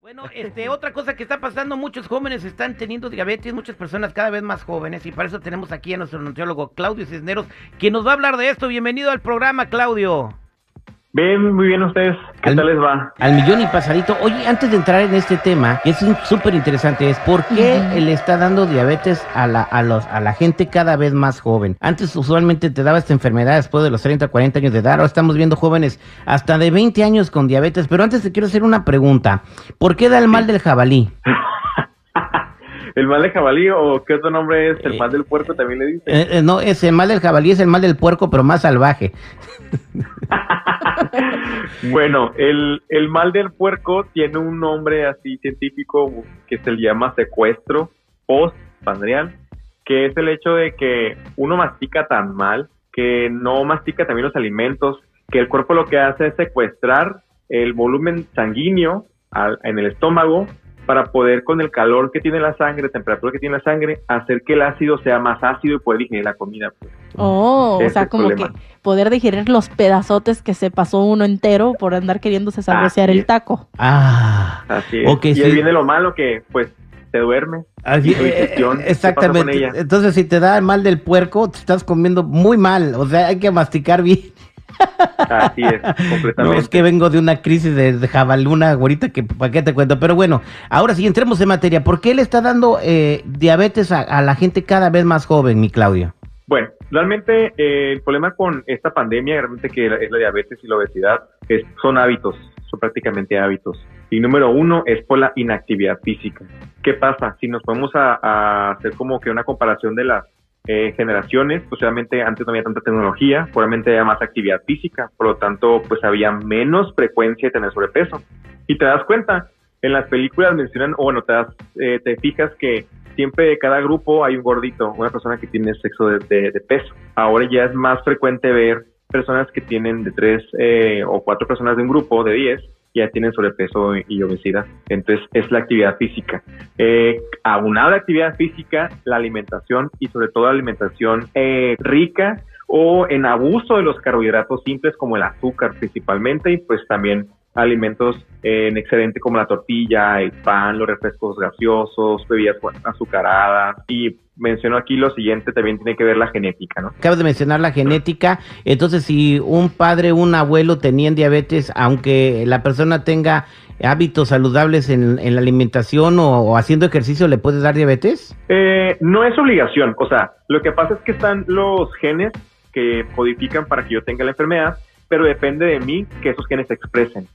Bueno, este, otra cosa que está pasando, muchos jóvenes están teniendo diabetes, muchas personas cada vez más jóvenes, y para eso tenemos aquí a nuestro nutriólogo Claudio Cisneros, quien nos va a hablar de esto. Bienvenido al programa, Claudio. Bien, muy bien ustedes. ¿Qué Al- tal les va? Al millón y pasadito. Oye, antes de entrar en este tema, que es súper interesante, es por qué le está dando diabetes a la, a, los, a la gente cada vez más joven. Antes usualmente te daba esta enfermedad después de los 30, 40 años de edad. Ahora estamos viendo jóvenes hasta de 20 años con diabetes. Pero antes te quiero hacer una pregunta. ¿Por qué da el mal del jabalí? ¿El mal de jabalí o qué otro nombre es? ¿El Eh, mal del puerco también le dicen? Eh, eh, no, es el mal del jabalí, es el mal del puerco, pero más salvaje. bueno, el, el mal del puerco tiene un nombre así científico que se le llama secuestro postpandrial, que es el hecho de que uno mastica tan mal que no mastica también los alimentos, que el cuerpo lo que hace es secuestrar el volumen sanguíneo al- en el estómago para poder con el calor que tiene la sangre, temperatura que tiene la sangre, hacer que el ácido sea más ácido y poder digerir la comida. pues. Oh, o sea, como problema. que poder digerir los pedazotes que se pasó uno entero por andar queriéndose saborear el taco. Ah, Así es. Ok, y sí. ahí viene lo malo que pues se duerme. Así, eh, digestión, eh, ¿qué pasa con exactamente. ella? Entonces, si te da el mal del puerco, te estás comiendo muy mal. O sea, hay que masticar bien. Así es, completamente. No, es que vengo de una crisis de, de jabaluna, ahorita que para qué te cuento. Pero bueno, ahora sí, entremos en materia. ¿Por qué le está dando eh, diabetes a, a la gente cada vez más joven, mi Claudio? Bueno, realmente eh, el problema con esta pandemia, realmente que es la diabetes y la obesidad, es, son hábitos, son prácticamente hábitos. Y número uno es por la inactividad física. ¿Qué pasa? Si nos podemos a, a hacer como que una comparación de las eh, generaciones, pues obviamente antes no había tanta tecnología, probablemente había más actividad física, por lo tanto, pues había menos frecuencia de tener sobrepeso. Y te das cuenta, en las películas mencionan, o bueno, te, das, eh, te fijas que siempre de cada grupo hay un gordito, una persona que tiene sexo de, de- de peso. Ahora ya es más frecuente ver personas que tienen de tres eh, o cuatro personas de un grupo de 10 ya tienen sobrepeso y obesidad. Entonces es la actividad física. Eh, aunado a la actividad física, la alimentación y sobre todo la alimentación eh, rica o en abuso de los carbohidratos simples como el azúcar principalmente y pues también alimentos en excedente como la tortilla, el pan, los refrescos gaseosos, bebidas azucaradas y menciono aquí lo siguiente, también tiene que ver la genética, ¿no? Acabas de mencionar la genética. Entonces, si un padre, un abuelo tenían diabetes, aunque la persona tenga hábitos saludables en, en la alimentación o, o haciendo ejercicio, ¿le puede dar diabetes? Eh, no es obligación, o sea, lo que pasa es que están los genes que codifican para que yo tenga la enfermedad, pero depende de mí que esos genes se expresen.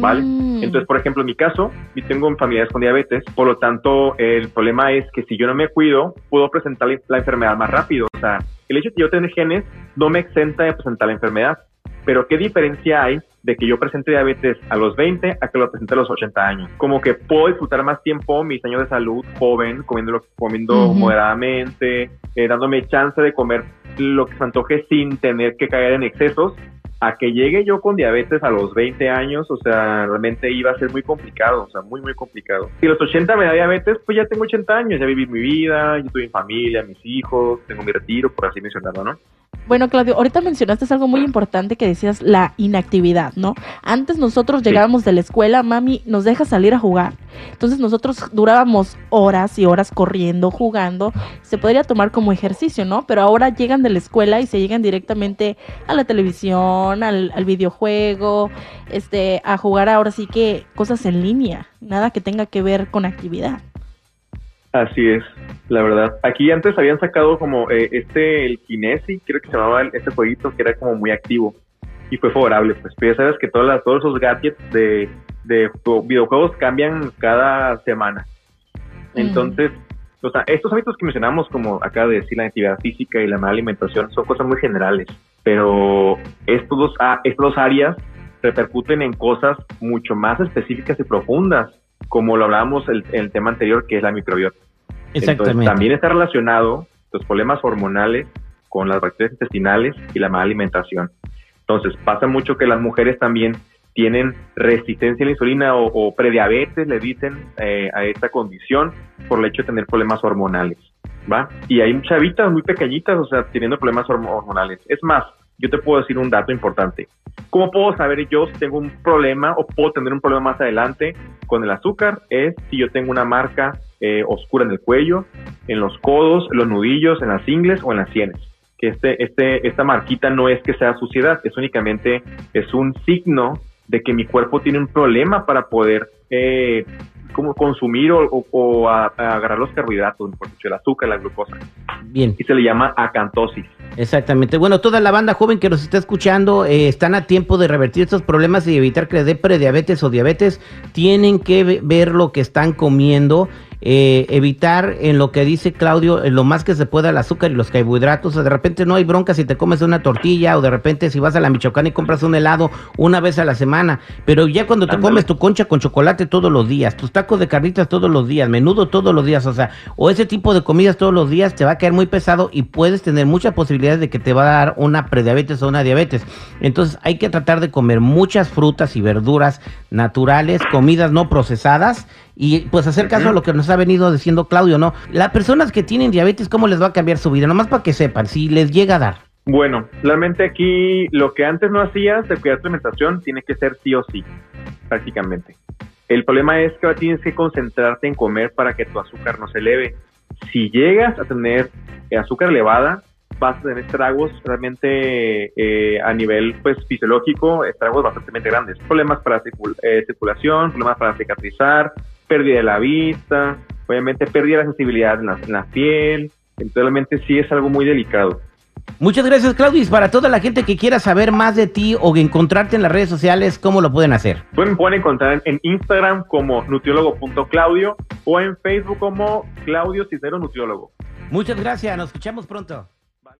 ¿Vale? Mm. Entonces, por ejemplo, en mi caso, yo tengo familiares con diabetes, por lo tanto, el problema es que si yo no me cuido, puedo presentar la- enfermedad más rápido. O sea, el hecho de que yo tenga genes no me exenta de presentar la enfermedad. Pero ¿qué diferencia hay de que yo presente diabetes a los 20 a que lo presente a los 80 años? Como que puedo disfrutar más tiempo mis años de salud joven, comiendo, comiendo Ujú. moderadamente, eh, dándome chance de comer lo que se antoje sin tener que caer en excesos a que llegue yo con diabetes a los 20 años, o sea, realmente iba a ser muy complicado, o sea, muy, muy complicado. Si a los 80 me da diabetes, pues ya tengo 80 años, ya viví mi vida, yo tuve mi familia, mis hijos, tengo mi retiro, por así mencionarlo, ¿no? Bueno, Claudio, ahorita mencionaste algo muy importante que decías, la inactividad, ¿no? Antes nosotros Sí. llegábamos de la escuela, mami, nos deja salir a jugar. Entonces nosotros durábamos horas y horas corriendo, jugando. Se podría tomar como ejercicio, ¿no? Pero ahora llegan de la escuela y se llegan directamente a la televisión, al, al videojuego, este, a jugar ahora sí que cosas en línea, nada que tenga que ver con actividad. Así es, la verdad. Aquí antes habían sacado como eh, este, el Kinesi, creo que se llamaba este jueguito, que era como muy activo y fue favorable, pues. Pero ya sabes que todas las, todos esos gadgets de, de ju- videojuegos cambian cada semana. Entonces, O sea, estos hábitos que mencionamos, como acá de decir la actividad física y la mala alimentación, son cosas muy generales, pero estos dos, estas dos áreas repercuten en cosas mucho más específicas y profundas, como lo hablábamos en el, tema anterior, que es la microbiota. Exactamente. también está relacionado los problemas hormonales con las bacterias intestinales y la mala alimentación. Entonces, pasa mucho que las mujeres también tienen resistencia a la insulina o, prediabetes, le dicen eh, a esta condición por el hecho de tener problemas hormonales, ¿va? Y hay chavitas muy pequeñitas, o sea, teniendo problemas hormonales. Es más, yo te puedo decir un dato importante. ¿Cómo puedo saber yo si tengo un problema o puedo tener un problema más adelante con el azúcar? Es si yo tengo una marca eh, oscura en el cuello, en los codos, en los nudillos, en las ingles o en las sienes que este, este, esta marquita no es que sea suciedad, es únicamente, es un signo de que mi cuerpo tiene un problema para poder eh, como consumir o, agarrar los carbohidratos, el azúcar, la glucosa. Bien. Y se le llama acantosis. Exactamente. Bueno, toda la banda joven que nos está escuchando eh, están a tiempo de revertir estos problemas y evitar que les dé prediabetes o diabetes. Tienen que ver lo que están comiendo eh, evitar en lo que dice Claudio, en lo más que se pueda el azúcar y los carbohidratos. de repente no hay bronca si te comes una tortilla o de repente si vas a la Michoacán y compras un helado una vez a la semana. Pero ya cuando te comes tu concha con chocolate todos los días, tus tacos de carnitas todos los días, menudo todos los días, o sea, o ese tipo de comidas todos los días, te va a caer muy pesado y puedes tener muchas posibilidades de que te va a dar una prediabetes o una diabetes. Entonces hay que tratar de comer muchas frutas y verduras naturales, comidas no procesadas y pues hacer caso a lo que nos ha venido diciendo Claudio, ¿no? Las personas que tienen diabetes, ¿cómo les va a cambiar su vida? Nomás para que sepan, si les llega a dar. Bueno, realmente aquí lo que antes no hacías de cuidar tu alimentación tiene que ser sí o sí, prácticamente. El problema es que ahora tienes que concentrarte en comer para que tu azúcar no se eleve. Si llegas a tener azúcar elevada, vas a tener estragos realmente eh, a nivel pues fisiológico, estragos bastante grandes. Problemas para eh, circulación, problemas para cicatrizar, pérdida de la vista, obviamente pérdida de la sensibilidad en la, piel. Entonces realmente sí es algo muy delicado. Muchas gracias, Claudio. para toda la gente que quiera saber más de ti o encontrarte en las redes sociales, ¿cómo lo pueden hacer? Pueden, pueden encontrar en Instagram como nutriólogo.claudio o en Facebook como Claudio Cisneros Nutriólogo. Muchas gracias, nos escuchamos pronto.